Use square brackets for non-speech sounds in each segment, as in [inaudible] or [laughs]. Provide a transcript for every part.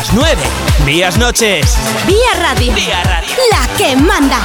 Las 9. Vías noches. Vía Radio. Vía Radio. La que manda.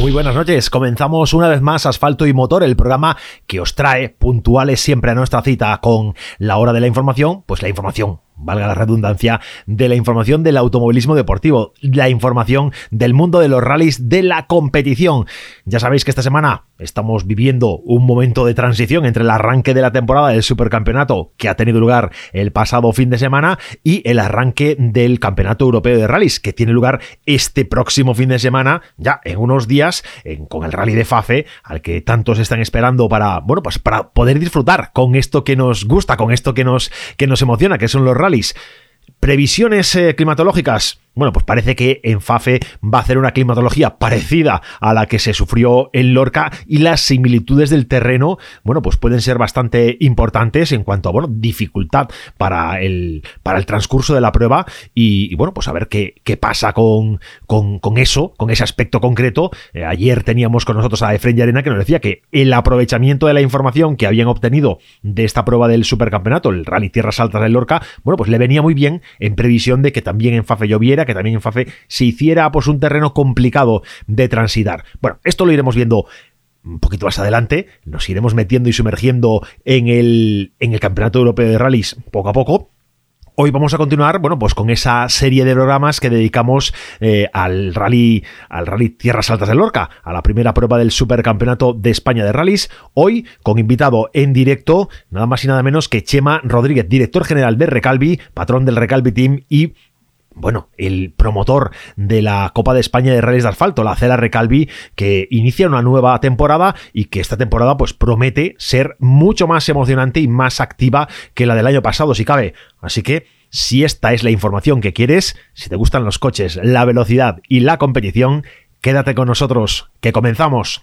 Muy buenas noches, comenzamos una vez más Asfalto y Motor, el programa que os trae puntuales siempre a nuestra cita con la hora de la información, pues la información valga la redundancia, de la información del automovilismo deportivo, la información del mundo de los rallies, de la competición. Ya sabéis que esta semana estamos viviendo un momento de transición entre el arranque de la temporada del Supercampeonato que ha tenido lugar el pasado fin de semana y el arranque del Campeonato Europeo de Rallys que tiene lugar este próximo fin de semana, ya en unos días, con el rally de Fafe, al que tantos están esperando para, bueno, pues para poder disfrutar con esto que nos gusta, con esto que nos, que nos emociona, que son los rallies. Previsiones eh, climatológicas. Bueno, pues parece que en Fafe va a hacer una climatología parecida a la que se sufrió en Lorca y las similitudes del terreno, bueno, pues pueden ser bastante importantes en cuanto a, bueno, dificultad para el, para el transcurso de la prueba y, bueno, pues a ver qué, qué pasa con, con, eso, con ese aspecto concreto. Eh, ayer teníamos con nosotros a Efren Arena que nos decía que el aprovechamiento de la información que habían obtenido de esta prueba del supercampeonato, el Rally Tierras Altas de Lorca, bueno, pues le venía muy bien en previsión de que también en Fafe lloviera que también en Fafe se hiciera pues un terreno complicado de transitar. Bueno, esto lo iremos viendo un poquito más adelante, nos iremos metiendo y sumergiendo en el, en el Campeonato Europeo de Rallys poco a poco. Hoy vamos a continuar, bueno, pues con esa serie de programas que dedicamos eh, al rally, al rally Tierras Altas de Lorca, a la primera prueba del Supercampeonato de España de Rallys. Hoy con invitado en directo, nada más y nada menos que Chema Rodríguez, director general de Recalvi, patrón del Recalvi Team y bueno, el promotor de la Copa de España de Rallys de Asfalto, la Cela Recalvi, que inicia una nueva temporada y que esta temporada pues promete ser mucho más emocionante y más activa que la del año pasado, si cabe. Así que si esta es la información que quieres, si te gustan los coches, la velocidad y la competición, quédate con nosotros, que comenzamos.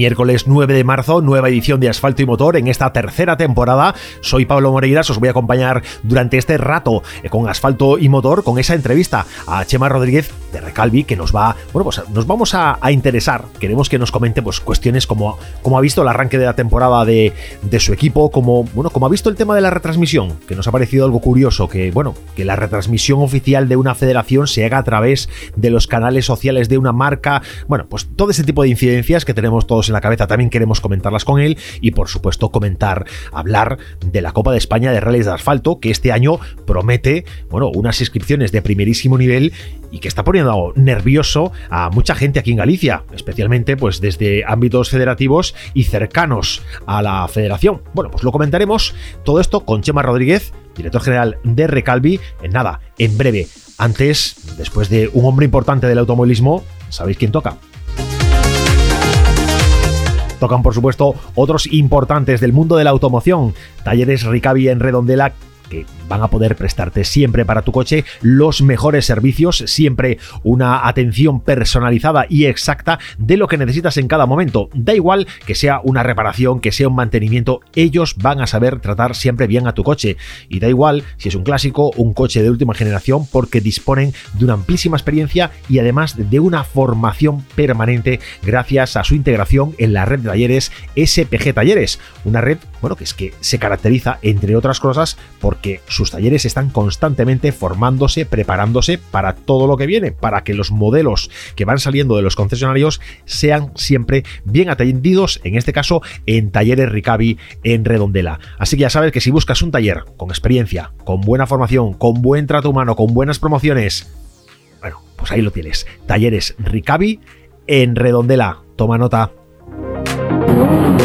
Miércoles 9 de marzo, nueva edición de Asfalto y Motor en esta tercera temporada. Soy Pablo Moreiras, os voy a acompañar durante este rato eh, con Asfalto y Motor, con esa entrevista a Chema Rodríguez de Recalvi, que nos va, bueno, pues nos vamos a, interesar. Queremos que nos comente pues, cuestiones como, como ha visto el arranque de la temporada de, su equipo, como, bueno, como ha visto el tema de la retransmisión, que nos ha parecido algo curioso, que, bueno, que la retransmisión oficial de una federación se haga a través de los canales sociales de una marca. Bueno, pues todo ese tipo de incidencias que tenemos todos en la cabeza también queremos comentarlas con él y por supuesto comentar, hablar de la Copa de España de Rallys de Asfalto que este año promete, bueno, unas inscripciones de primerísimo nivel y que está poniendo nervioso a mucha gente aquí en Galicia, especialmente pues desde ámbitos federativos y cercanos a la federación. Bueno, pues lo comentaremos todo esto con Chema Rodríguez, director general de Recalvi, en nada, en breve. Antes, después de un hombre importante del automovilismo, ¿sabéis quién toca? Tocan, por supuesto, otros importantes del mundo de la automoción. Talleres Ricavi en Redondela que van a poder prestarte siempre para tu coche los mejores servicios, siempre una atención personalizada y exacta de lo que necesitas en cada momento. Da igual que sea una reparación, que sea un mantenimiento, ellos van a saber tratar siempre bien a tu coche. Y da igual si es un clásico, un coche de última generación, porque disponen de una amplísima experiencia y además de una formación permanente gracias a su integración en la red de talleres SPG Talleres, una red, bueno, que es que se caracteriza entre otras cosas porque sus talleres están constantemente formándose, preparándose para todo lo que viene, para que los modelos que van saliendo de los concesionarios sean siempre bien atendidos, en este caso en Talleres Ricavi en Redondela. Así que ya sabes que si buscas un taller con experiencia, con buena formación, con buen trato humano, con buenas promociones, bueno, pues ahí lo tienes. Talleres Ricavi en Redondela. Toma nota.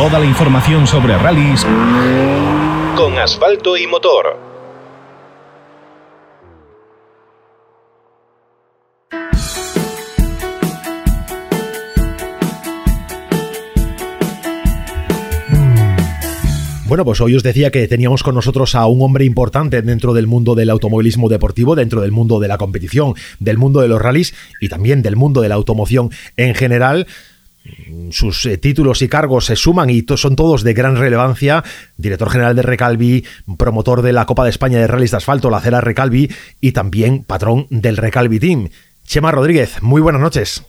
Toda la información sobre rallies con asfalto y motor. Bueno, pues hoy os decía que teníamos con nosotros a un hombre importante dentro del mundo del automovilismo deportivo, dentro del mundo de la competición, del mundo de los rallies y también del mundo de la automoción en general sus eh, títulos y cargos se suman y son todos de gran relevancia. Director general de Recalvi, promotor de la Copa de España de Rallys de Asfalto, la Cera Recalvi, y también patrón del Recalvi Team. Chema Rodríguez, muy buenas noches.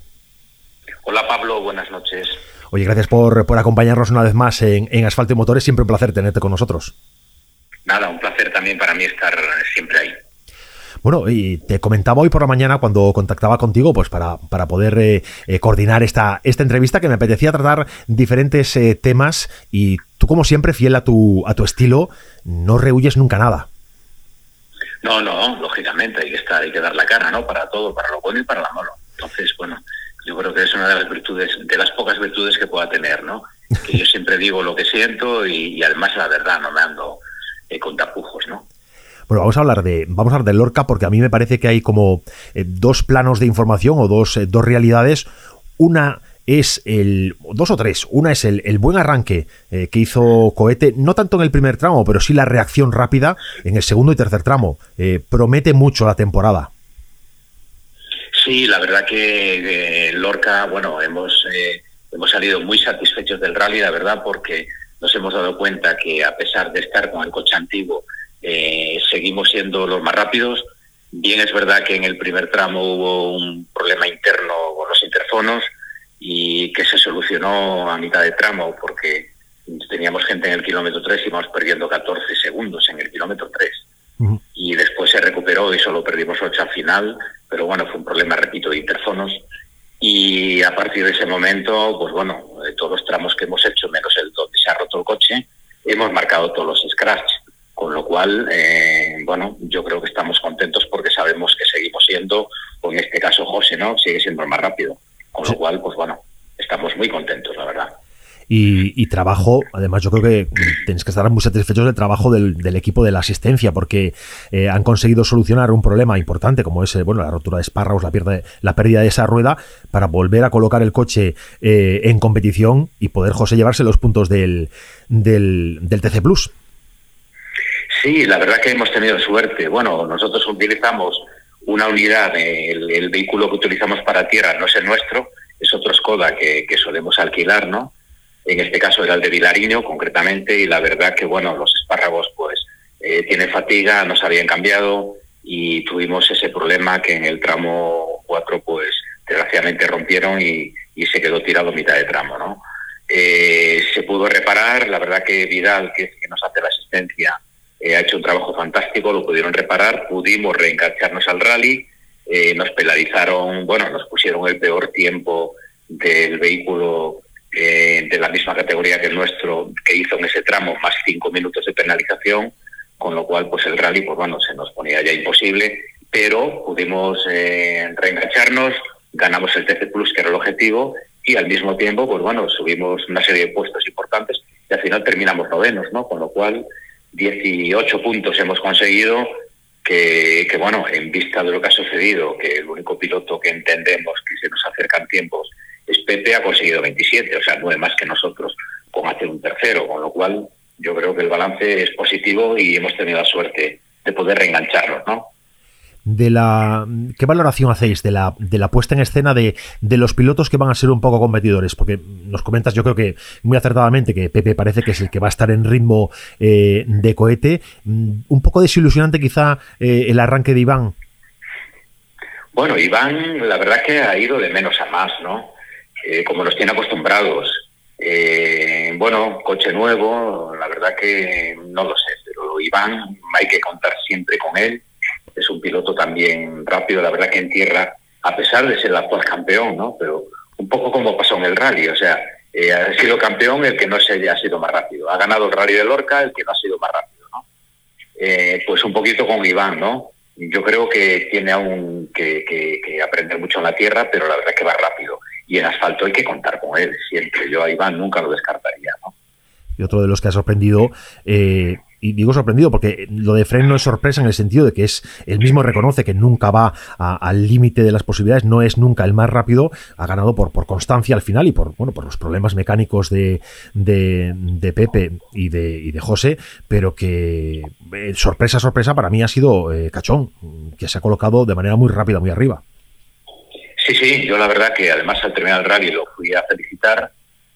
Hola Pablo, buenas noches. Oye, gracias por, por acompañarnos una vez más en, en Asfalto y Motores. Siempre un placer tenerte con nosotros. Nada, un placer también para mí estar siempre ahí. Bueno, y te comentaba hoy por la mañana cuando contactaba contigo, pues para, para poder eh, eh, coordinar esta, esta entrevista, que me apetecía tratar diferentes eh, temas y tú, como siempre, fiel a tu, a tu estilo, no rehuyes nunca nada. No, no, lógicamente hay que estar, hay que dar la cara, ¿no? Para todo, para lo bueno y para lo malo. Entonces, bueno, yo creo que es una de las virtudes, de las pocas virtudes que pueda tener, ¿no? Que yo siempre digo lo que siento y, y además la verdad, no me ando con tapujos, ¿no? Bueno, vamos a hablar de vamos a hablar de Lorca porque a mí me parece que hay como eh, dos planos de información o dos, eh, dos realidades. Una es el dos o tres. Una es el, el buen arranque eh, que hizo Cohete, no tanto en el primer tramo, pero sí la reacción rápida en el segundo y tercer tramo. promete mucho la temporada. Sí, la verdad que Lorca, bueno, hemos hemos salido muy satisfechos del rally, la verdad, porque nos hemos dado cuenta que a pesar de estar con el coche antiguo eh, seguimos siendo los más rápidos. Bien es verdad que en el primer tramo hubo un problema interno con los interfonos y que se solucionó a mitad de tramo porque teníamos gente en el kilómetro 3 y íbamos perdiendo 14 segundos en el kilómetro 3. Y después se recuperó y solo perdimos 8 al final, pero bueno, fue un problema, repito, de interfonos. Y a partir de ese momento, pues bueno, todos los tramos que hemos hecho, menos el donde se ha roto el coche, hemos marcado todos los scratch. Cual, eh, bueno, yo creo que estamos contentos porque sabemos que seguimos siendo, o en este caso José, ¿no? Sigue siendo el más rápido. Con lo cual, pues bueno, estamos muy contentos, la verdad. Y, trabajo, además yo creo que tenéis que estar muy satisfechos del trabajo del, equipo de la asistencia porque eh, han conseguido solucionar un problema importante como es eh, bueno la rotura de espárragos, la, pérdida, la pérdida de esa rueda para volver a colocar el coche en competición y poder José llevarse los puntos del, del, del TC Plus. Sí, la verdad que hemos tenido suerte. Bueno, nosotros utilizamos una unidad, el, vehículo que utilizamos para tierra no es el nuestro, es otro Skoda que, solemos alquilar, ¿no? En este caso era el de Vilariño, concretamente, y la verdad que, bueno, los espárragos, pues, eh, tienen fatiga, no se habían cambiado y tuvimos ese problema que en el tramo 4, pues, desgraciadamente rompieron y, se quedó tirado mitad de tramo, ¿no? Eh, se pudo reparar, la verdad que Vidal, que, que nos hace la asistencia, eh, ha hecho un trabajo fantástico, lo pudieron reparar, pudimos reengancharnos al rally, eh, nos penalizaron, bueno, nos pusieron el peor tiempo del vehículo eh, de la misma categoría que el nuestro, que hizo en ese tramo, más cinco minutos de penalización, con lo cual pues el rally, pues bueno, se nos ponía ya imposible, pero pudimos reengancharnos, ganamos el TC Plus, que era el objetivo, y al mismo tiempo, pues bueno, subimos una serie de puestos importantes y al final terminamos novenos, ¿no? Con lo cual 18 puntos hemos conseguido, que, bueno, en vista de lo que ha sucedido, que el único piloto que entendemos que se nos acercan tiempos es Pepe, ha conseguido 27, o sea, nueve más que nosotros, con hacer un tercero, con lo cual yo creo que el balance es positivo y hemos tenido la suerte de poder reengancharnos, ¿no? De la qué valoración hacéis de la de la puesta en escena de, de, los pilotos que van a ser un poco competidores porque nos comentas yo creo que muy acertadamente que Pepe parece que es el que va a estar en ritmo eh, de cohete. Mm, un poco desilusionante quizá eh, el arranque de Iván. Bueno Iván la verdad que ha ido de menos a más no eh, como nos tiene acostumbrados. Bueno coche nuevo la verdad que no lo sé pero Iván hay que contar siempre con él. es piloto también rápido, la verdad que en tierra, a pesar de ser el actual campeón, ¿no? Pero un poco como pasó en el rally, o sea, eh, ha sido campeón el que no se ha sido más rápido. Ha ganado el rally de Lorca el que no ha sido más rápido, ¿no? Eh, pues un poquito con Iván, ¿no? Yo creo que tiene aún que, que, aprender mucho en la tierra, pero la verdad que va rápido. Y en asfalto hay que contar con él siempre. Yo a Iván nunca lo descartaría, ¿no? Y otro de los que ha sorprendido eh, y digo sorprendido porque lo de Fren no es sorpresa en el sentido de que es el mismo reconoce que nunca va al límite de las posibilidades, no es nunca el más rápido, ha ganado por, por constancia al final y por bueno por los problemas mecánicos de, de, Pepe y de, y de José, pero que eh, sorpresa, sorpresa para mí ha sido eh, Cachón, que se ha colocado de manera muy rápida, muy arriba. Sí, sí, yo la verdad que además al terminar el rally lo fui a felicitar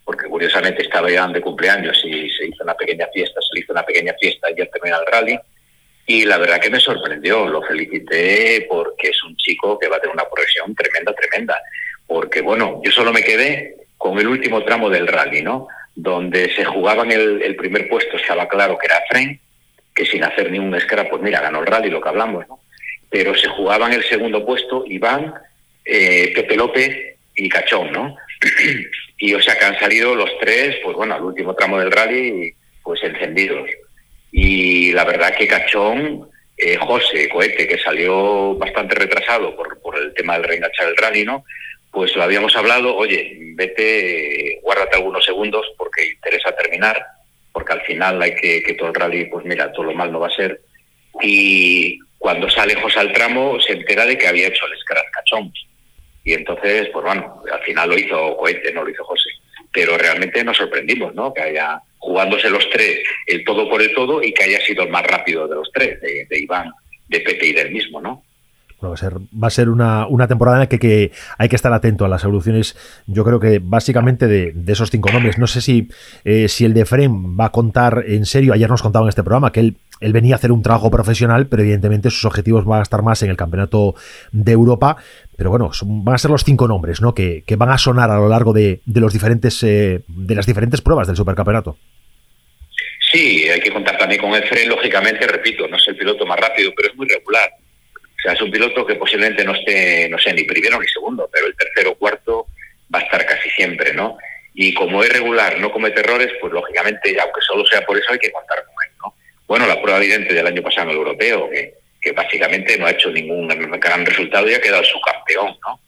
porque curiosamente estaba ya de cumpleaños y se hizo una pequeña fiesta, se hizo una pequeña fiesta y ya terminó el rally. Y la verdad que me sorprendió, lo felicité porque es un chico que va a tener una progresión tremenda, tremenda. Porque bueno, yo solo me quedé con el último tramo del rally, ¿no? Donde se jugaban el, el primer puesto, estaba claro que era Fren, que sin hacer ni un scrap, pues mira, ganó el rally, lo que hablamos, ¿no? Pero se jugaban el segundo puesto Iván, eh, Pepe López y Cachón, ¿no? [clears throat] y o sea que han salido los tres, pues bueno, al último tramo del rally, pues encendidos. Y la verdad que Cachón, eh, José Cohete, que salió bastante retrasado por, por el tema del reenganchar el rally, ¿no? Pues lo habíamos hablado, oye, vete, guárdate algunos segundos porque interesa terminar, porque al final hay que, que todo el rally, pues mira, todo lo mal no va a ser. Y cuando sale José al tramo, se entera de que había hecho el scratch Cachón y entonces, pues bueno, al final lo hizo Cohete, no lo hizo José. Pero realmente nos sorprendimos, ¿no? Que haya jugándose los tres, el todo por el todo, y que haya sido el más rápido de los tres, de, Iván, de Pepe y del mismo, ¿no? va a ser, va a ser una, una temporada en la que, hay que estar atento a las evoluciones, yo creo que básicamente de, esos cinco nombres. No sé si, eh, si el de Frem va a contar en serio, ayer nos contaba en este programa que él, él venía a hacer un trabajo profesional, pero evidentemente sus objetivos van a estar más en el Campeonato de Europa. Pero bueno, van a ser los cinco nombres ¿no? que, que van a sonar a lo largo de, de los diferentes, eh, de las diferentes pruebas del Supercampeonato. Sí, hay que contar también con el Fren, lógicamente, repito, no es el piloto más rápido, pero es muy regular sea, es un piloto que posiblemente no esté, no sé, ni primero ni segundo, pero el tercero o cuarto va a estar casi siempre, ¿no? Y como es regular, no comete errores, pues lógicamente, aunque solo sea por eso, hay que contar con él, ¿no? Bueno, la prueba evidente del año pasado en el europeo, que, que básicamente no ha hecho ningún gran resultado y ha quedado subcampeón, ¿no?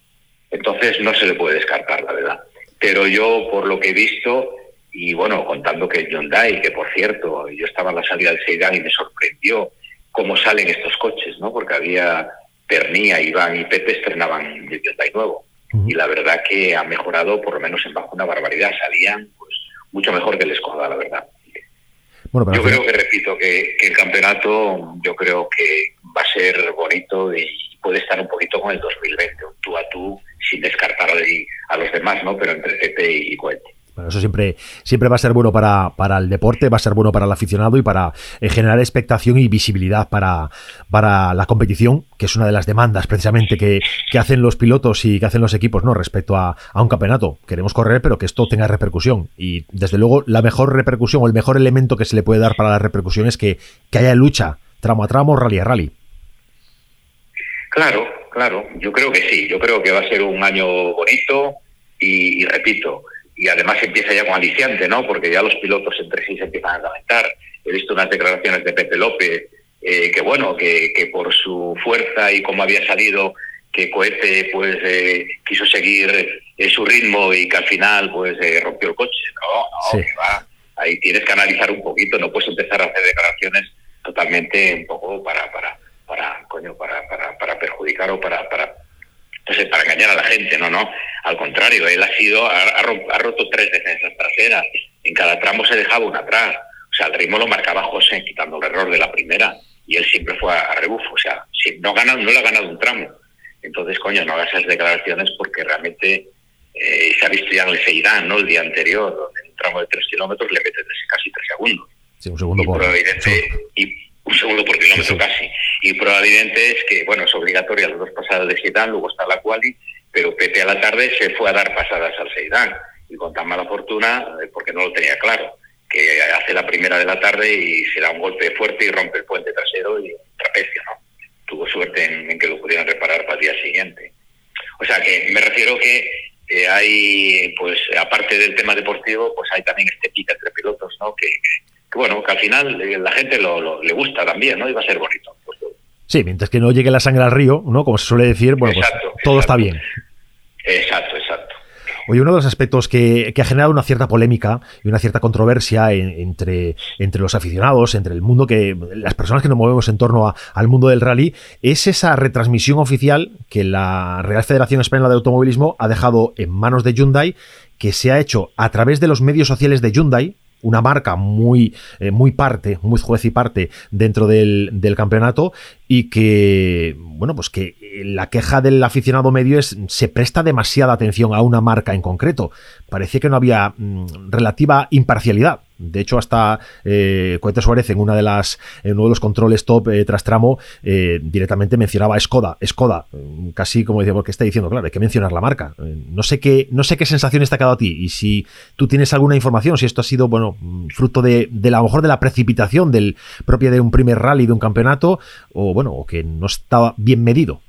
Entonces no se le puede descartar, la verdad. Pero yo, por lo que he visto, y bueno, contando que Hyundai, que por cierto, yo estaba en la salida del Seidán y me sorprendió cómo salen estos coches, ¿no? Porque había Pernía, Iván y Pepe estrenaban el Hyundai nuevo. Y la verdad que ha mejorado, por lo menos en bajo, una barbaridad. Salían pues mucho mejor que el Skoda, la verdad. Bueno, yo creo que, repito, que, el campeonato yo creo que va a ser bonito y puede estar un poquito con el 2020, un tú a tú, sin descartar a, los demás, ¿no? Pero entre Pepe y Cohete. Bueno, eso siempre, siempre va a ser bueno para, para, el deporte, va a ser bueno para el aficionado y para eh, generar expectación y visibilidad para, para la competición, que es una de las demandas precisamente que, que hacen los pilotos y que hacen los equipos ¿no? respecto a, a, un campeonato. Queremos correr, pero que esto tenga repercusión. Y desde luego, la mejor repercusión o el mejor elemento que se le puede dar para la repercusión es que, que haya lucha tramo a tramo, rally a rally. Claro, claro, yo creo que sí, yo creo que va a ser un año bonito y repito, y además empieza ya con aliciante, ¿no? Porque ya los pilotos entre sí se empiezan a lamentar. He visto unas declaraciones de Pepe López eh, que, bueno, que, que, por su fuerza y cómo había salido, que Cohete pues eh, quiso seguir eh, su ritmo y que al final pues rompió el coche. No, no, que va. Ahí tienes que analizar un poquito, no puedes empezar a hacer declaraciones totalmente un poco para, para, para, coño, para, para, para perjudicar o para, para entonces, para engañar a la gente, no, no. Al contrario, él ha sido, ha, roto tres defensas traseras. En cada tramo se dejaba una atrás. O sea, el ritmo lo marcaba José, quitando el error de la primera. y él siempre fue a, rebufo, o sea, si no, gana, no le ha ganado un tramo. Entonces, coño, no hagas esas declaraciones porque realmente eh, se ha visto ya en el Seidán, ¿no? El día anterior, donde en un tramo de tres kilómetros le metes casi tres segundos. Sí, un segundo por... Y un segundo por kilómetro casi. Y probablemente es que, bueno, es obligatoria las dos pasadas de Seidán, luego está la quali, pero Pepe a la tarde se fue a dar pasadas al Seidán. Y con tan mala fortuna, eh, porque no lo tenía claro, que hace la primera de la tarde y se da un golpe fuerte y rompe el puente trasero y trapecio, ¿no? Tuvo suerte en, que lo pudieran reparar para el día siguiente. O sea que me refiero que eh, hay, pues, aparte del tema deportivo, pues hay también este pica entre pilotos, ¿no? Que, bueno, que al final eh, la gente lo, le gusta también, ¿no? Y va a ser bonito. sí, mientras que no llegue la sangre al río, ¿no? Como se suele decir, bueno, pues todo está bien. Exacto, exacto. Oye, uno de los aspectos que, ha generado una cierta polémica y una cierta controversia entre, entre los aficionados, entre el mundo que. las personas que nos movemos en torno al mundo del rally, es esa retransmisión oficial que la Real Federación Española de Automovilismo ha dejado en manos de Hyundai, que se ha hecho a través de los medios sociales de Hyundai, una marca muy, eh, muy parte, muy juez y parte dentro del, del, campeonato y que, bueno, pues que la queja del aficionado medio es se presta demasiada atención a una marca en concreto. Parecía que no había mm, relativa imparcialidad. De hecho, hasta eh, Suárez en una de las en uno de los controles top eh, tras tramo eh, directamente mencionaba Skoda, Skoda, mm, casi como decía, porque está diciendo, claro, hay que mencionar la marca. Eh, no sé qué, no sé qué sensación ha quedado a ti y si tú tienes alguna información, si esto ha sido, bueno, mm, fruto de, de a lo mejor de la precipitación del propio de un primer rally de un campeonato o bueno, o que no estaba bien medido.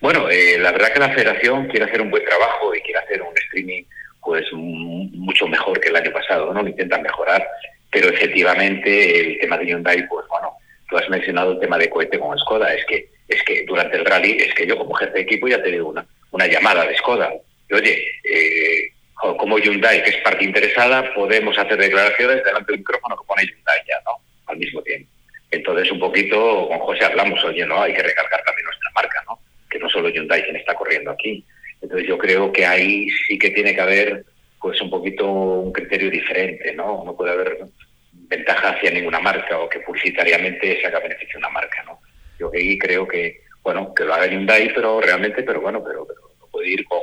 Bueno, eh, la verdad que la federación quiere hacer un buen trabajo y quiere hacer un streaming pues mucho mejor que el año pasado, ¿no? Lo intentan mejorar, pero efectivamente el tema de Hyundai, pues bueno, tú has mencionado el tema de cohete con Skoda, es que es que durante el rally, es que yo como jefe de equipo ya te digo una, una llamada de Skoda. Y, oye, eh, como Hyundai, que es parte interesada, podemos hacer declaraciones delante del micrófono que pone Hyundai ya, ¿no? Al mismo tiempo. Entonces, un poquito con José hablamos, oye, ¿no? Hay que recargar también nuestra marca, ¿no? Que no solo Hyundai quien está corriendo aquí. Entonces, yo creo que ahí sí que tiene que haber, pues, un poquito un criterio diferente, ¿no? No puede haber ventaja hacia ninguna marca o que publicitariamente se haga beneficio a una marca, ¿no? Yo ahí creo que, bueno, que lo haga Hyundai, pero realmente, pero bueno, pero, pero no puede ir con,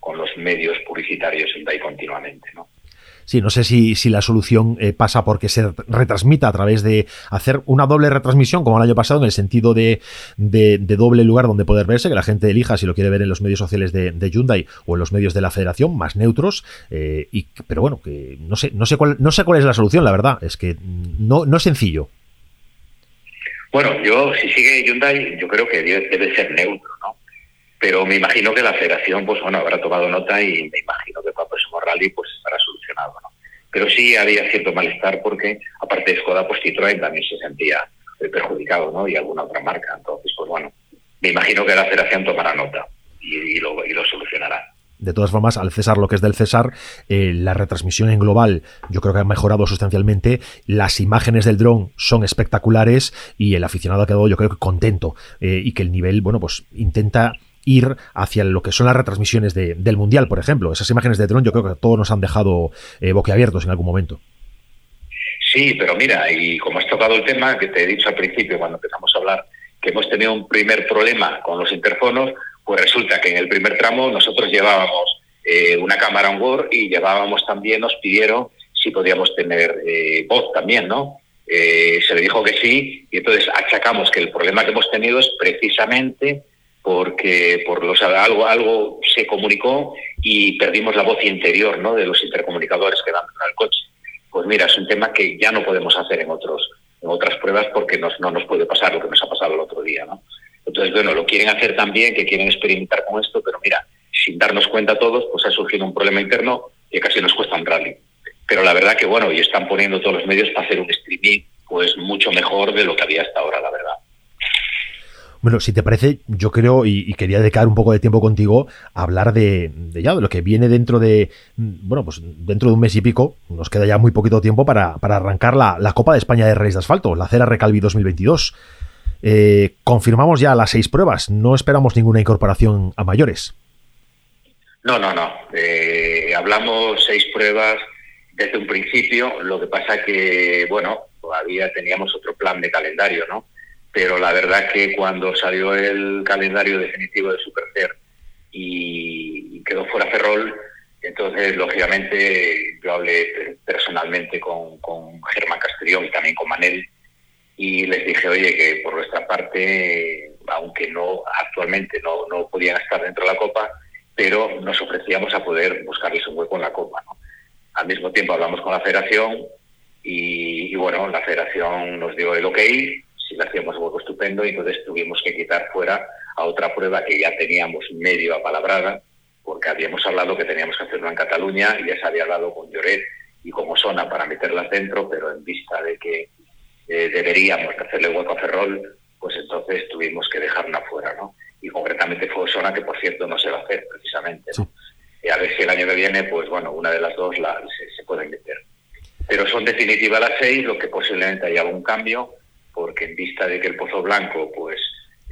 con los medios publicitarios Hyundai continuamente, ¿no? Sí, no sé si, si la solución eh, pasa porque se retransmita a través de hacer una doble retransmisión, como el año pasado, en el sentido de, de, doble lugar donde poder verse, que la gente elija si lo quiere ver en los medios sociales de, Hyundai o en los medios de la federación, más neutros. Eh, y, pero bueno, que no sé, no sé cuál, no sé cuál es la solución, la verdad. Es que no, no es sencillo. Bueno, yo, si sigue Hyundai, yo creo que debe ser neutro, ¿no? Pero me imagino que la federación, pues bueno, habrá tomado nota y me imagino que para el próximo rally, pues estará solucionado, ¿no? Pero sí había cierto malestar porque, aparte de Skoda, pues Citroën también se sentía perjudicado, ¿no? Y alguna otra marca. Entonces, pues bueno, me imagino que la federación tomará nota y, lo, y lo solucionará. De todas formas, al César lo que es del César, eh, la retransmisión en global yo creo que ha mejorado sustancialmente. Las imágenes del dron son espectaculares y el aficionado ha quedado yo creo que contento eh, y que el nivel, bueno, pues intenta ir hacia lo que son las retransmisiones del Mundial, por ejemplo. Esas imágenes de dron yo creo que todos nos han dejado eh, boquiabiertos en algún momento. Sí, pero mira, y como has tocado el tema que te he dicho al principio cuando empezamos a hablar, que hemos tenido un primer problema con los interfonos, pues resulta que en el primer tramo nosotros llevábamos eh, una cámara on board y llevábamos también, nos pidieron si podíamos tener eh, voz también, ¿no? se le dijo que sí y entonces achacamos que el problema que hemos tenido es precisamente porque por los algo algo se comunicó y perdimos la voz interior ¿no? de los intercomunicadores que dan al coche. Pues mira, es un tema que ya no podemos hacer en otros en otras pruebas porque nos, no nos puede pasar lo que nos ha pasado el otro día, ¿no? Entonces, bueno, lo quieren hacer también, que quieren experimentar con esto, pero mira, sin darnos cuenta todos, pues ha surgido un problema interno que casi nos cuesta un rally. Pero la verdad que, bueno, y están poniendo todos los medios para hacer un streaming, pues mucho mejor de lo que había hasta ahora, la verdad. Bueno, si te parece, yo creo, y, quería dedicar un poco de tiempo contigo a hablar de, ya, de lo que viene dentro de, bueno, pues dentro de un mes y pico, nos queda ya muy poquito tiempo para, arrancar la, Copa de España de Reyes de Asfalto, la Cera Recalvi 2022. Eh, confirmamos ya las seis pruebas, no esperamos ninguna incorporación a mayores. No, no, no. Eh, hablamos seis pruebas desde un principio, lo que pasa que, bueno, todavía teníamos otro plan de calendario, ¿no? Pero la verdad que cuando salió el calendario definitivo de Supercer y quedó fuera Ferrol, entonces, lógicamente, yo hablé personalmente con, con Germán Castellón y también con Manel y les dije, oye, que por nuestra parte, aunque no actualmente no, no podían estar dentro de la Copa, pero nos ofrecíamos a poder buscarles un hueco en la Copa. ¿no? Al mismo tiempo hablamos con la federación y, bueno, la federación nos dio el ok, si le hacíamos un hueco estupendo, y entonces tuvimos que quitar fuera a otra prueba que ya teníamos medio apalabrada, porque habíamos hablado que teníamos que hacerlo en Cataluña y ya se había hablado con Lloret y con Osona para meterlas dentro, pero en vista de que eh, deberíamos hacerle hueco a Ferrol, pues entonces tuvimos que dejarla fuera, ¿no? Y concretamente fue Osona, que por cierto no se va a hacer precisamente, Y a ver si el año que viene, pues bueno, una de las dos la, se, puede meter. Pero son definitivas las seis, lo que posiblemente haya un cambio, vista de que el Pozo Blanco, pues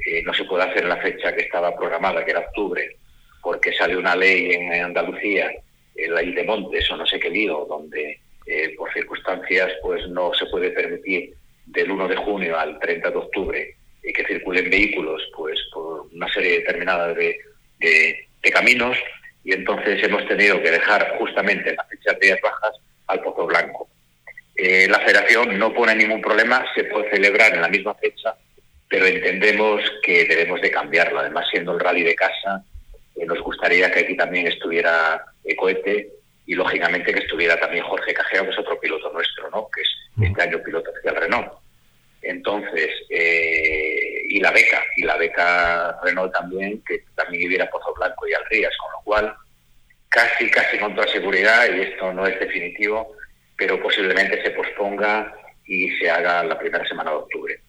eh, no se puede hacer en la fecha que estaba programada, que era octubre, porque sale una ley en Andalucía, la ley de Montes o no sé qué lío, donde eh, por circunstancias pues no se puede permitir del 1 de junio al 30 de octubre y que circulen vehículos pues por una serie determinada de, caminos y entonces hemos tenido que dejar justamente las fechas de días bajas. Eh, la federación no pone ningún problema, se puede celebrar en la misma fecha, pero entendemos que debemos de cambiarlo. Además, siendo el rally de casa, eh, nos gustaría que aquí también estuviera Ecoete y lógicamente que estuviera también Jorge Cajeo, que es otro piloto nuestro, ¿no? que es este año piloto oficial Renault. Entonces, eh, y la beca, y la beca Renault también, que también hubiera Pozo Blanco y Alrías, con lo cual casi, casi con toda seguridad, y esto no es definitivo, pero posiblemente se posponga y se haga la primera semana de octubre.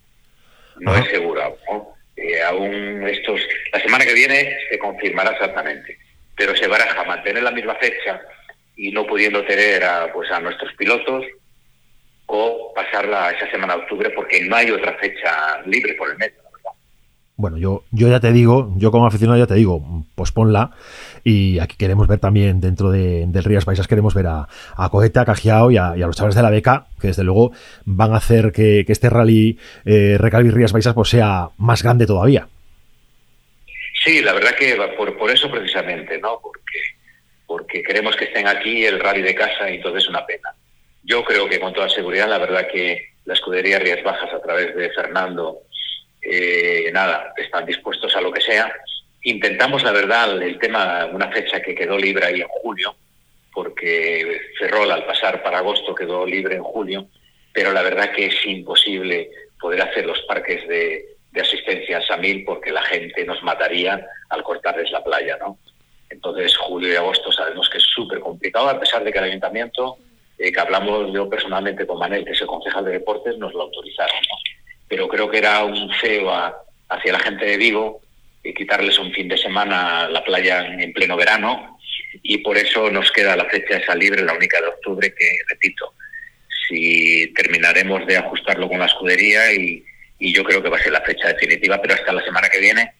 No es seguro, ¿no? Eh, aún estos, la semana que viene se confirmará exactamente, pero se baraja mantener la misma fecha y no pudiendo tener a, pues a nuestros pilotos o pasarla esa semana de octubre porque no hay otra fecha libre por el medio. Bueno, yo, yo ya te digo, yo como aficionado ya te digo, posponla. Y aquí queremos ver también, dentro de, del Rías Paisas, queremos ver a, a Coheta, a Cajiao y a, los chavales de la beca, que desde luego van a hacer que, este rally eh, Recalvi Rías Paisas pues, sea más grande todavía. Sí, la verdad que por, por eso precisamente, ¿no? Porque, porque queremos que estén aquí el rally de casa y entonces es una pena. Yo creo que con toda seguridad, la verdad que la escudería Rías Bajas a través de Fernando, eh, nada, están dispuestos a lo que sea Intentamos, la verdad, el tema, una fecha que quedó libre ahí en julio, porque Ferrol al pasar para agosto quedó libre en julio, pero la verdad que es imposible poder hacer los parques de, asistencia a Samil porque la gente nos mataría al cortarles la playa, ¿no? Entonces, julio y agosto sabemos que es súper complicado, a pesar de que el ayuntamiento, eh, que hablamos yo personalmente con Manel, que es el concejal de deportes, nos lo autorizaron, ¿no? Pero creo que era un feo hacia la gente de Vigo y quitarles un fin de semana la playa en pleno verano y por eso nos queda la fecha esa libre, la única de octubre, que repito, si terminaremos de ajustarlo con la escudería y, y yo creo que va a ser la fecha definitiva, pero hasta la semana que viene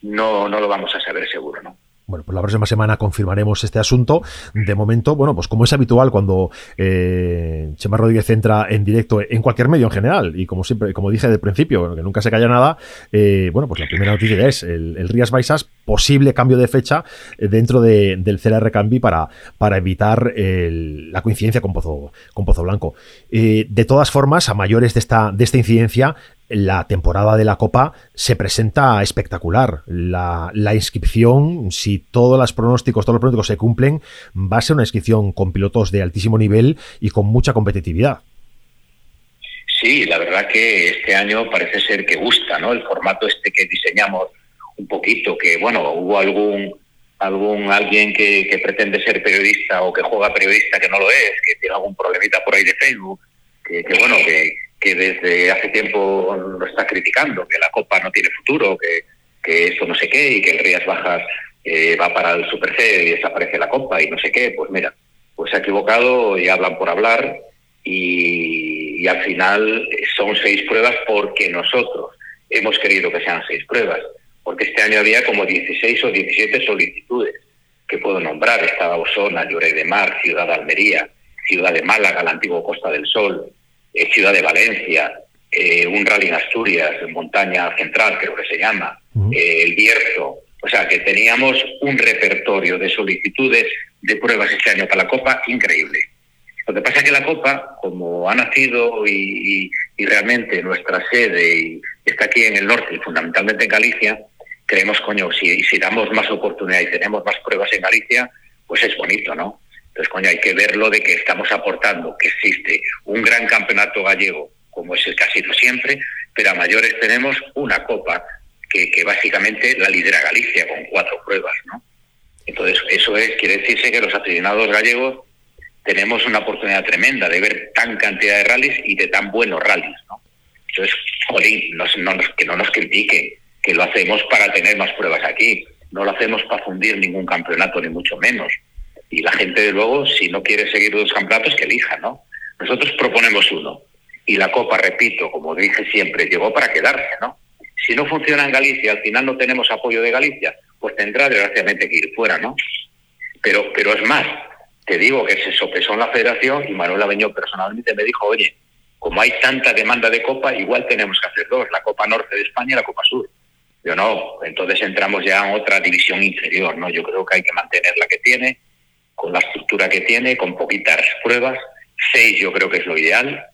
no, no lo vamos a saber seguro, ¿no? Bueno, pues la próxima semana confirmaremos este asunto. De momento, bueno, pues como es habitual cuando eh, Chema Rodríguez entra en directo en cualquier medio en general, y como siempre, como dije del principio, que nunca se calla nada, eh, bueno, pues la primera noticia es el, Rías Baixas, posible cambio de fecha eh, dentro del CLR Cambi para, para evitar la coincidencia con Pozo, con Pozo Blanco. Eh, de todas formas, a mayores de esta, de esta incidencia, la temporada de la Copa se presenta espectacular. La, inscripción, si todos los pronósticos, todos los pronósticos se cumplen, va a ser una inscripción con pilotos de altísimo nivel y con mucha competitividad. Sí, la verdad que este año parece ser que gusta, ¿no? El formato este que diseñamos un poquito, que bueno, hubo algún algún alguien que, pretende ser periodista o que juega periodista que no lo es, que tiene algún problemita por ahí de Facebook, que bueno, que, que desde hace tiempo lo está criticando, que la Copa no tiene futuro, que, que esto no sé qué, y que el Rías Bajas eh, va para el Super C y desaparece la Copa y no sé qué, pues mira, pues se ha equivocado y hablan por hablar y, al final son seis pruebas porque nosotros hemos querido que sean seis pruebas, porque este año había como 16 o 17 solicitudes que puedo nombrar, estaba Osona, Lloret de Mar, Ciudad de Almería, Ciudad de Málaga, la antigua Costa del Sol, eh, Ciudad de Valencia, eh, un rally en Asturias, en Montaña Central, creo que se llama, eh, el Bierzo. O sea, que teníamos un repertorio de solicitudes de pruebas este año para la Copa increíble. Lo que pasa es que la Copa, como ha nacido y, realmente nuestra sede está aquí en el norte y fundamentalmente en Galicia, creemos, coño, si, si damos más oportunidad y tenemos más pruebas en Galicia, pues es bonito, ¿no? Entonces, coño, hay que verlo de que estamos aportando, que existe un gran campeonato gallego, como es el que ha sido siempre, pero a mayores tenemos una copa que, que básicamente la lidera Galicia con cuatro pruebas, ¿no? Entonces, eso es, quiere decirse que los aficionados gallegos tenemos una oportunidad tremenda de ver tan cantidad de rallies y de tan buenos rallies, ¿no? Entonces, jolín, que no nos critiquen, que lo hacemos para tener más pruebas aquí, no lo hacemos para fundir ningún campeonato, ni mucho menos. Y la gente, de luego, si no quiere seguir los campeonatos, que elija, ¿no? Nosotros proponemos uno. Y la Copa, repito, como dije siempre, llegó para quedarse, ¿no? Si no funciona en Galicia, al final no tenemos apoyo de Galicia, pues tendrá desgraciadamente que ir fuera, ¿no? Pero, pero es más, te digo que se sopesó en la federación y Manuel Aveño personalmente me dijo, oye, como hay tanta demanda de Copa, igual tenemos que hacer dos, la Copa Norte de España y la Copa Sur. Yo no, entonces entramos ya en otra división inferior, ¿no? Yo creo que hay que mantener la que tiene, con la estructura que tiene, con poquitas pruebas, seis yo creo que es lo ideal,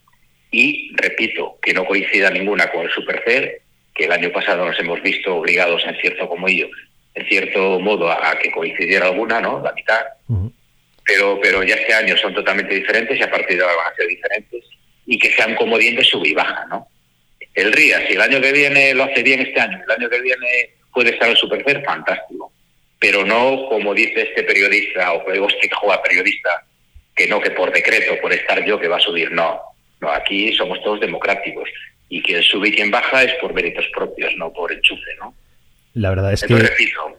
y repito, que no coincida ninguna con el Supercer, que el año pasado nos hemos visto obligados en cierto como ellos, en cierto modo a, que coincidiera alguna, ¿no? La mitad pero, pero ya este año son totalmente diferentes y a partir de ahora van a ser diferentes y que sean como de sub y baja, ¿no? El RIA, si el año que viene lo hace bien este año, el año que viene puede estar el Supercer, fantástico. Pero no como dice este periodista o este que juega periodista, que no, que por decreto, por estar yo que va a subir, no. No, aquí somos todos democráticos y quien sube y quien baja es por méritos propios, no por enchufe, ¿no? La verdad es que... Repito,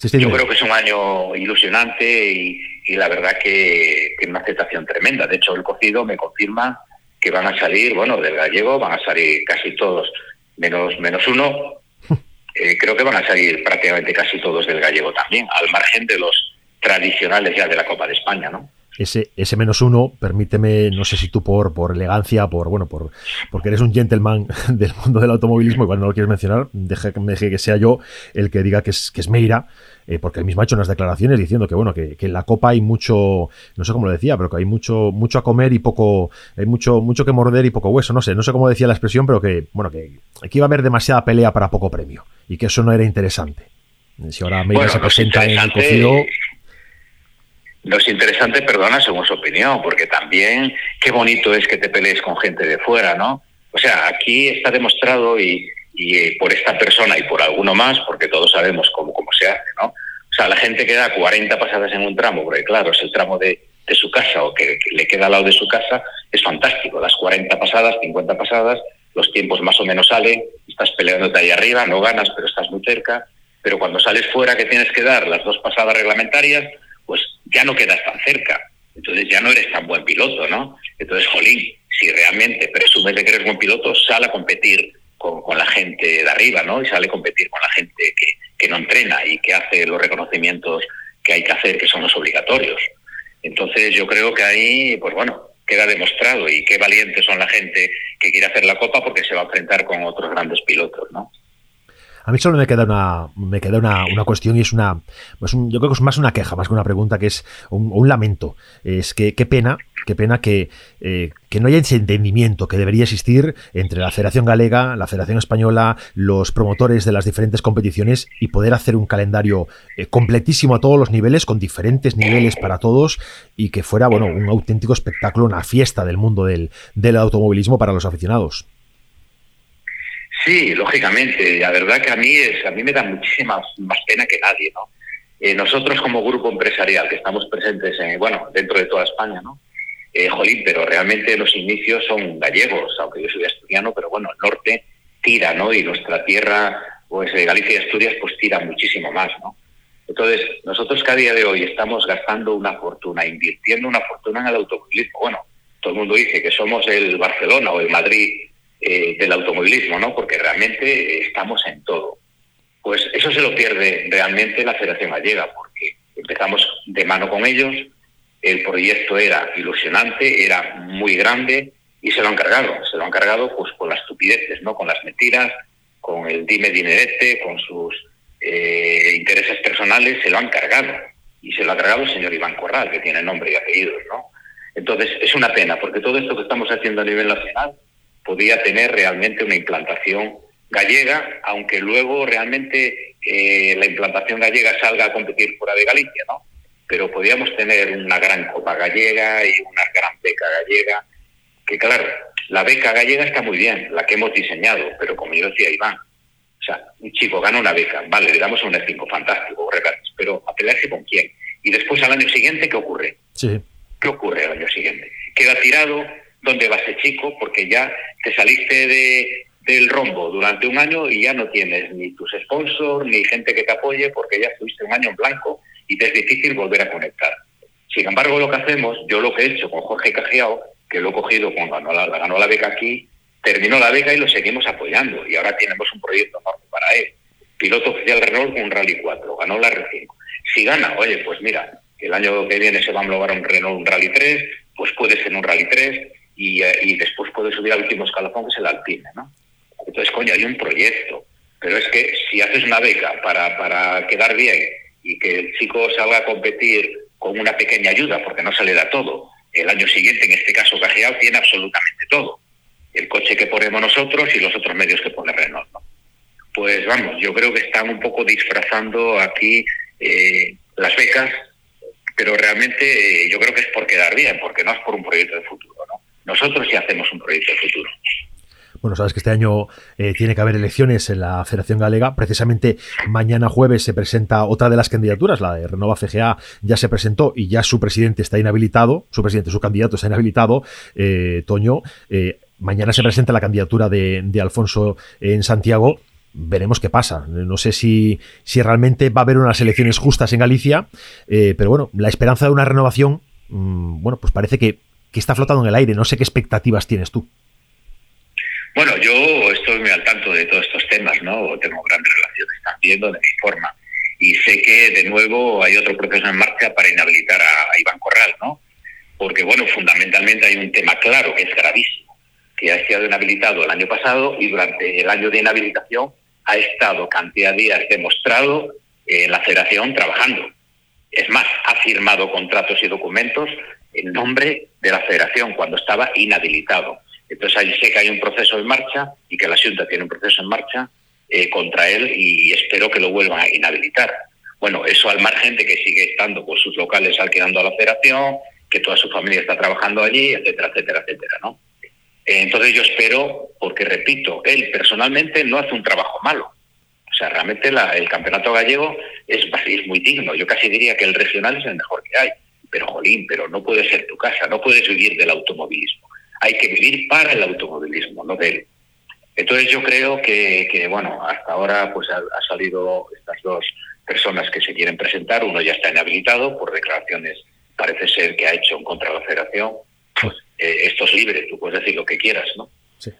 yo creo que es un año ilusionante y, la verdad que, que, una aceptación tremenda. De hecho, el cocido me confirma que van a salir, bueno, del gallego van a salir casi todos, menos, menos uno. Eh, creo que van a salir prácticamente casi todos del gallego también, al margen de los tradicionales ya de la Copa de España, ¿no? Ese, ese menos uno, permíteme, no sé si tú por, por elegancia, por bueno, por porque eres un gentleman [laughs] del mundo del automovilismo, igual no lo quieres mencionar, deje, deje que sea yo el que diga que es, que es Meira, eh, porque él mismo ha hecho unas declaraciones diciendo que bueno, que, en la copa hay mucho, no sé cómo lo decía, pero que hay mucho, mucho a comer y poco, hay mucho, mucho que morder y poco hueso, no sé, no sé cómo decía la expresión, pero que, bueno, que aquí iba a haber demasiada pelea para poco premio, y que eso no era interesante. Si ahora Meira se presenta en el cocido no es interesante, perdona, según su opinión, porque también qué bonito es que te pelees con gente de fuera, ¿no? O sea, aquí está demostrado y, eh, por esta persona y por alguno más, porque todos sabemos cómo, cómo se hace, ¿no? O sea, la gente que da 40 pasadas en un tramo, porque claro, es el tramo de, su casa o que, le queda al lado de su casa, es fantástico. Las 40 pasadas, 50 pasadas, los tiempos más o menos salen, estás peleándote ahí arriba, no ganas, pero estás muy cerca. Pero cuando sales fuera que tienes que dar las dos pasadas reglamentarias, pues ya no quedas tan cerca. Entonces ya no eres tan buen piloto, ¿no? Entonces, jolín, si realmente presumes de que eres buen piloto, sale a competir con, la gente de arriba, ¿no? Y sale a competir con la gente que, que no entrena y que hace los reconocimientos que hay que hacer, que son los obligatorios. Entonces yo creo que ahí, pues bueno, queda demostrado y qué valientes son la gente que quiere hacer la copa porque se va a enfrentar con otros grandes pilotos, ¿no? A mí solo me queda una, me queda una, una cuestión y es una, yo creo que es más una queja, más que una pregunta, que es un, lamento. Es que qué pena, qué pena que, eh, que no haya ese entendimiento que debería existir entre la Federación Galega, la Federación Española, los promotores de las diferentes competiciones y poder hacer un calendario eh, completísimo a todos los niveles, con diferentes niveles para todos y que fuera, bueno, un auténtico espectáculo, una fiesta del mundo del, del automovilismo para los aficionados. Sí, lógicamente. La verdad que a mí es, a me da muchísima más pena que nadie, ¿no? Eh, nosotros como grupo empresarial que estamos presentes en, bueno, dentro de toda España, ¿no? Eh, jolín, pero realmente los inicios son gallegos, aunque yo soy asturiano, pero bueno, el norte tira, ¿no? Y nuestra tierra, pues de Galicia y Asturias, pues tira muchísimo más, ¿no? Entonces, nosotros que a día de hoy estamos gastando una fortuna, invirtiendo una fortuna en el automovilismo. Bueno, todo el mundo dice que somos el Barcelona o el Madrid eh, del automovilismo, ¿no? Porque realmente estamos en todo. Pues eso se lo pierde realmente la Federación Gallega, porque empezamos de mano con ellos, el proyecto era ilusionante, era muy grande, Y se lo han cargado, se lo han cargado pues con las estupideces, ¿no? Con las mentiras, con el dime dinerete, con sus eh, intereses personales, se lo han cargado. Y se lo ha cargado el señor Iván Corral, que tiene nombre y apellidos, ¿no? Entonces, es una pena, porque todo esto que estamos haciendo a nivel nacional podría tener realmente una implantación gallega, aunque luego realmente eh, la implantación gallega salga a competir fuera de Galicia, ¿no? Pero podríamos tener una gran copa gallega y una gran beca gallega, que claro, la beca gallega está muy bien, la que hemos diseñado, pero como yo decía Iván, o sea, un chico gana una beca, vale, le damos un F5, fantástico, pero a pelearse con quién. Y después al año siguiente, ¿qué ocurre? Sí. ¿Qué ocurre al año siguiente? Queda tirado, ¿dónde va ese chico? Porque ya te saliste de, del rombo durante un año y ya no tienes ni tus sponsors ni gente que te apoye porque ya estuviste un año en blanco y te es difícil volver a conectar. Sin embargo, lo que hacemos, yo lo que he hecho con Jorge Cajiao, que lo he cogido cuando ganó la, ganó la beca aquí, terminó la beca y lo seguimos apoyando y ahora tenemos un proyecto para él. Piloto oficial Renault con un Rally 4, ganó la R5. Si gana, oye, pues mira, el año que viene se va a homologar un Renault un Rally 3, pues puede ser un Rally 3 y, eh, y después puede subir al último escalafón que es el Alpine, ¿no? Entonces, coño, hay un proyecto. Pero es que si haces una beca para, para quedar bien y que el chico salga a competir con una pequeña ayuda, porque no se le da todo, el año siguiente, en este caso Cajiao, tiene absolutamente todo. El coche que ponemos nosotros y los otros medios que pone Renault. Pues vamos, yo creo que están un poco disfrazando aquí eh, las becas, pero realmente eh, yo creo que es por quedar bien, porque no es por un proyecto de futuro. ¿no? Nosotros sí hacemos un proyecto futuro. Bueno, sabes que este año eh, tiene que haber elecciones en la Federación Galega. Precisamente mañana jueves se presenta otra de las candidaturas, la de Renova FGA ya se presentó y ya su presidente está inhabilitado, su presidente, su candidato está inhabilitado, eh, Toño. Eh, mañana se presenta la candidatura de, Alfonso en Santiago veremos qué pasa. No sé si, si realmente va a haber unas elecciones justas en Galicia, pero bueno, la esperanza de una renovación, mm, bueno, pues parece que, que, está flotando en el aire. No sé qué expectativas tienes tú. Bueno, yo estoy muy al tanto de todos estos temas, ¿no? Tengo grandes relaciones también donde me informa. Y sé que de nuevo hay otro proceso en marcha para inhabilitar a, Iván Corral, ¿no? Porque, bueno, fundamentalmente hay un tema claro que es gravísimo, que ha sido inhabilitado el año pasado y durante el año de inhabilitación ha estado cantidad de días demostrado en la federación trabajando. Es más, ha firmado contratos y documentos en nombre de la federación cuando estaba inhabilitado. Entonces ahí sé que hay un proceso en marcha y que la Junta tiene un proceso en marcha eh, contra él y espero que lo vuelvan a inhabilitar. Bueno, eso al margen de que sigue estando con sus locales alquilando a la federación, que toda su familia está trabajando allí, etcétera, etcétera, etcétera, ¿no? Eh, entonces yo espero, porque repito, él personalmente no hace un trabajo malo. O sea, realmente el campeonato gallego es, [laughs] es muy digno. Yo casi diría que el regional es el mejor que hay. Pero, jolín, pero no puede ser tu casa, no puedes vivir del automovilismo hay que vivir para el automovilismo, no de él. Entonces yo creo que, bueno, hasta ahora pues ha, salido estas dos personas que se quieren presentar, uno ya está inhabilitado por declaraciones, parece ser que ha hecho en contra de la federación, pues eh, esto es libre, tú puedes decir lo que quieras, ¿no?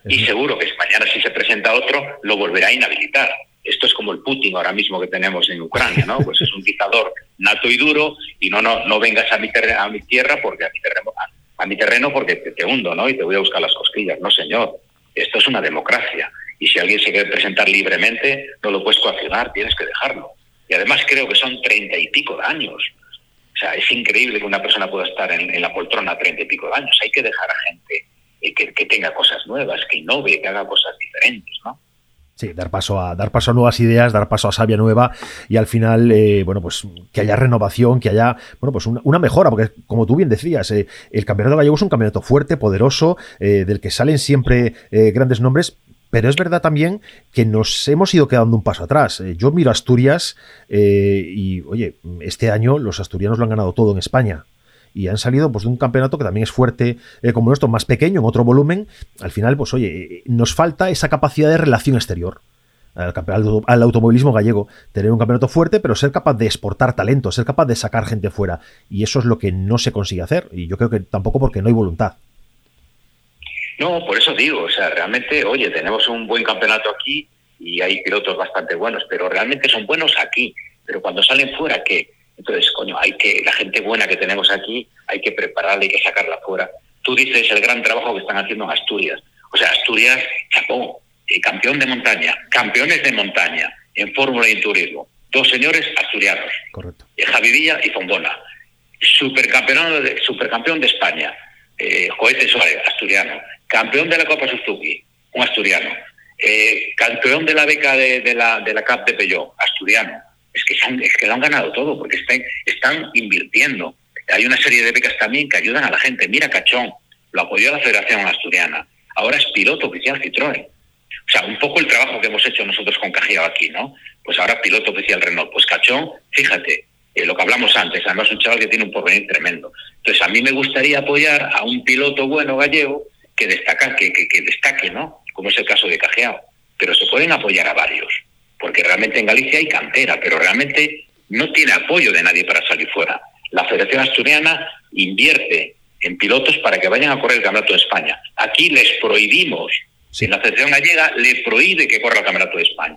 y seguro que si mañana si se presenta otro, lo volverá a inhabilitar. Esto es como el Putin ahora mismo que tenemos en Ucrania, ¿no? Pues es un dictador nato y duro y no, no, no vengas a mi, a mi tierra porque a mi, terreno, a mi terreno porque te, hundo, ¿no? Y te voy a buscar las cosquillas. No, señor. Esto es una democracia. Y si alguien se quiere presentar libremente, no lo puedes coaccionar, tienes que dejarlo. Y además creo que son treinta y pico de años. O sea, es increíble que una persona pueda estar en, la poltrona treinta y pico de años. Hay que dejar a gente que, que tenga cosas nuevas, que innove, que haga cosas diferentes, ¿no? Sí, dar paso a dar paso a nuevas ideas, dar paso a sabia nueva y al final, eh, bueno, pues que haya renovación, que haya, bueno, pues una, mejora, porque como tú bien decías, eh, el campeonato gallego es un campeonato fuerte, poderoso, eh, del que salen siempre grandes nombres, pero es verdad también que nos hemos ido quedando un paso atrás. Yo miro Asturias y, oye, este año los asturianos lo han ganado todo en España y han salido pues, de un campeonato que también es fuerte eh, como nuestro, más pequeño, en otro volumen. Al final, pues oye, eh, nos falta esa capacidad de relación exterior. Al, al, automovilismo gallego, tener un campeonato fuerte, pero ser capaz de exportar talento, ser capaz de sacar gente fuera. Y eso es lo que no se consigue hacer. Y yo creo que tampoco porque no hay voluntad. No, por eso digo, o sea, realmente, oye, tenemos un buen campeonato aquí y hay pilotos bastante buenos, pero realmente son buenos aquí. Pero cuando salen fuera, ¿qué? Entonces, coño, hay que, la gente buena que tenemos aquí, hay que prepararla, hay que sacarla fuera. tú dices el gran trabajo que están haciendo en Asturias. O sea, Asturias, chapó, eh, campeón de montaña, campeones de montaña en Fórmula y en turismo. Dos señores asturianos. Correcto. Eh, Javi Villa y Fombona. Supercampeón de, supercampeón de España. Eh, Joete Suárez, asturiano. Campeón de la Copa Suzuki, un asturiano. Eh, campeón de la beca de, de la, de la CAP de Peugeot, asturiano. Es que, han, es que lo han ganado todo porque están, están invirtiendo. Hay una serie de becas también que ayudan a la gente. Mira Cachón, lo apoyó la Federación Asturiana. Ahora es piloto oficial Citroën. O sea, un poco el trabajo que hemos hecho nosotros con Cajiao aquí, ¿no? Pues ahora piloto oficial Renault. Pues Cachón, fíjate, eh, lo que hablamos antes, además un chaval que tiene un porvenir tremendo. Entonces, a mí me gustaría apoyar a un piloto bueno gallego que destaca, que, que, que destaque, ¿no? Como es el caso de Cajeao. Pero se pueden apoyar a varios, porque realmente en Galicia hay cantera, pero realmente no tiene apoyo de nadie para salir fuera. La Federación Asturiana invierte en pilotos para que vayan a correr el Campeonato de España. Aquí les prohibimos, Sí. en la Federación Gallega le prohíbe que corra el Campeonato de España.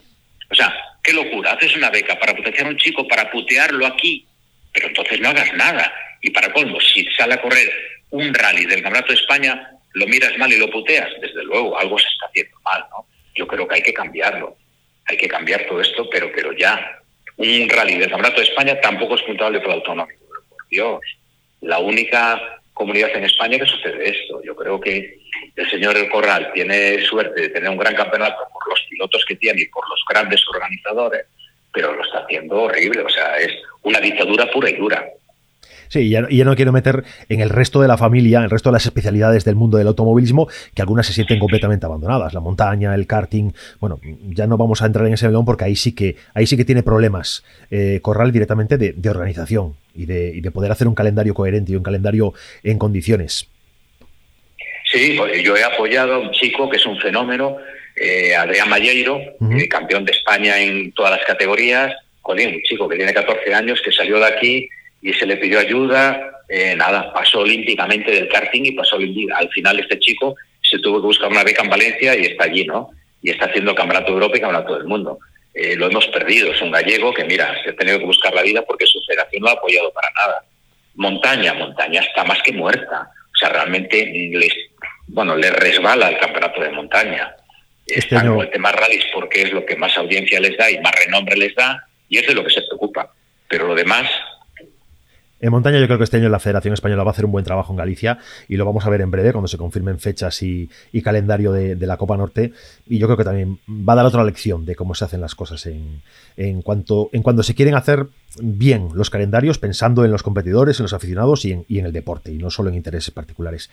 O sea, qué locura, haces una beca para potenciar a un chico, para putearlo aquí, pero entonces no hagas nada. Y para colmo, si sale a correr un rally del Campeonato de España, lo miras mal y lo puteas, desde luego, algo se está haciendo mal, ¿no? Yo creo que hay que cambiarlo. Hay que cambiar todo esto, pero, pero ya. Un rally del Campeonato de España tampoco es puntable por el autonómico, por Dios. La única comunidad en España que sucede esto. Yo creo que el señor El Corral tiene suerte de tener un gran campeonato por los pilotos que tiene y por los grandes organizadores, pero lo está haciendo horrible. O sea, es una dictadura pura y dura. Sí, ya, ya, no quiero meter en el resto de la familia, el resto de las especialidades del mundo del automovilismo, que algunas se sienten completamente abandonadas. La montaña, el karting. Bueno, ya no vamos a entrar en ese melón porque ahí sí que, ahí sí que tiene problemas eh, Corral directamente de, de organización y de, y de, poder hacer un calendario coherente y un calendario en condiciones. Sí, pues yo he apoyado a un chico que es un fenómeno, eh, Adrián Malleiro, uh -huh. eh, campeón de España en todas las categorías. Colín, un chico que tiene 14 años, que salió de aquí y se le pidió ayuda, eh, nada, pasó olímpicamente del karting y pasó al final este chico se tuvo que buscar una beca en Valencia y está allí, ¿no? Y está haciendo Campeonato de Europa y Campeonato del Mundo. Eh, lo hemos perdido, es un gallego que, mira, se ha tenido que buscar la vida porque su federación no ha apoyado para nada. Montaña, montaña está más que muerta. O sea, realmente les, bueno, le resbala el campeonato de montaña. Este Están con el tema rallies porque es lo que más audiencia les da y más renombre les da y es de lo que se preocupa. Pero lo demás, en montaña yo creo que este año la Federación Española va a hacer un buen trabajo en Galicia y lo vamos a ver en breve cuando se confirmen fechas y, calendario de, la Copa Norte y yo creo que también va a dar otra lección de cómo se hacen las cosas en, en, cuanto, en cuando se quieren hacer bien los calendarios pensando en los competidores, en los aficionados y en, y en el deporte y no solo en intereses particulares.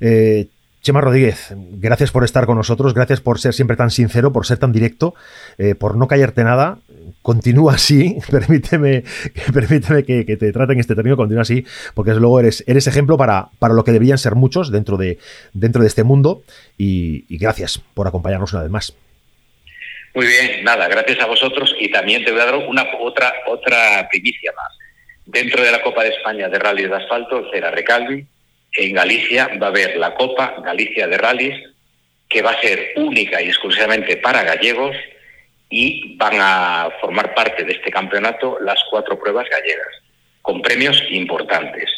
Eh, Chema Rodríguez, gracias por estar con nosotros, gracias por ser siempre tan sincero, por ser tan directo, eh, por no callarte nada. Continúa así, [laughs] permíteme, permíteme que, que, te traten este término, continúa así, porque desde luego eres, eres ejemplo para, para lo que deberían ser muchos dentro de, dentro de este mundo y, y gracias por acompañarnos una vez más. Muy bien, nada, gracias a vosotros y también te voy a dar una otra otra primicia más. Dentro de la Copa de España de Rally de Asfalto será Recalvi, en Galicia va a haber la Copa Galicia de Rallys, que va a ser única y exclusivamente para gallegos y van a formar parte de este campeonato las cuatro pruebas gallegas, con premios importantes.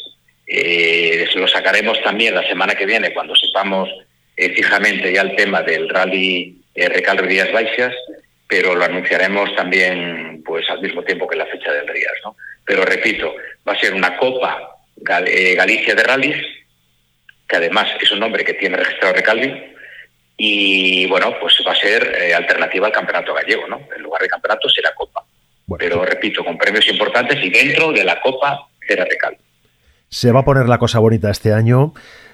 Eh, lo sacaremos también la semana que viene cuando sepamos eh, fijamente ya el tema del rally eh, Recalvi Díaz Baixas, pero lo anunciaremos también pues al mismo tiempo que la fecha del Rías. ¿no? Pero repito, va a ser una Copa Gal Galicia de Rallys que además es un nombre que tiene registrado Recalvi, y bueno, pues va a ser eh, alternativa al campeonato gallego, ¿no? En lugar de campeonato será Copa. Bueno. Pero repito, con premios importantes y dentro de la Copa será Recalvi. Se va a poner la cosa bonita este año.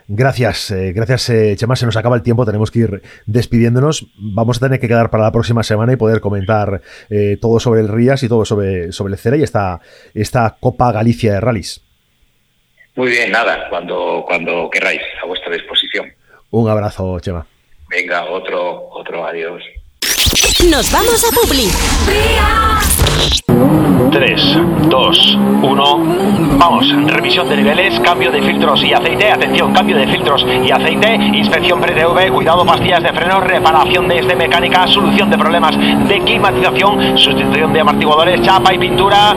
Gracias, eh, gracias eh, Chema, se nos acaba el tiempo, tenemos que ir despidiéndonos. Vamos a tener que quedar para la próxima semana y poder comentar eh, todo sobre el Rías y todo sobre, sobre el Cera y esta, esta Copa Galicia de Rallys. Muy bien, nada, cuando, cuando queráis, a vuestra disposición. Un abrazo, Chema. Venga, otro, otro, adiós. Nos vamos a Publi. 3, 2, 1. Vamos, revisión de niveles, cambio de filtros y aceite. Atención, cambio de filtros y aceite. Inspección pre-TV, cuidado, pastillas de freno, reparación de este mecánica, solución de problemas de climatización, sustitución de amortiguadores, chapa y pintura.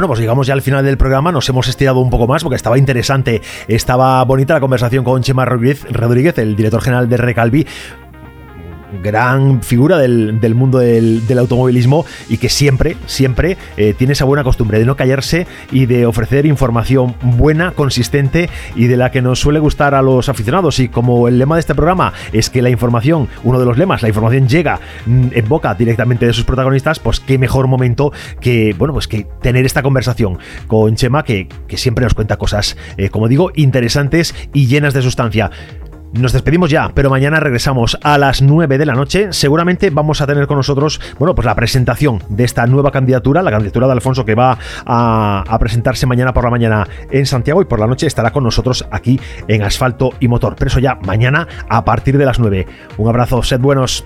Bueno, pues llegamos ya al final del programa, nos hemos estirado un poco más porque estaba interesante, estaba bonita la conversación con Chema Rodríguez, el director general de Recalvi, gran figura del, mundo del, automovilismo y que siempre, siempre eh, tiene esa buena costumbre de no callarse y de ofrecer información buena, consistente y de la que nos suele gustar a los aficionados. Y como el lema de este programa es que la información, uno de los lemas, la información llega mm, en boca directamente de sus protagonistas, pues qué mejor momento que, bueno, pues que tener esta conversación con Chema que, siempre nos cuenta cosas, eh, como digo, interesantes y llenas de sustancia. Nos despedimos ya, pero mañana regresamos a las 9 de la noche. Seguramente vamos a tener con nosotros, bueno, pues la presentación de esta nueva candidatura, la candidatura de Alfonso que va a, presentarse mañana por la mañana en Santiago y por la noche estará con nosotros aquí en Asfalto y Motor. Pero eso ya mañana a partir de las 9. Un abrazo, sed buenos.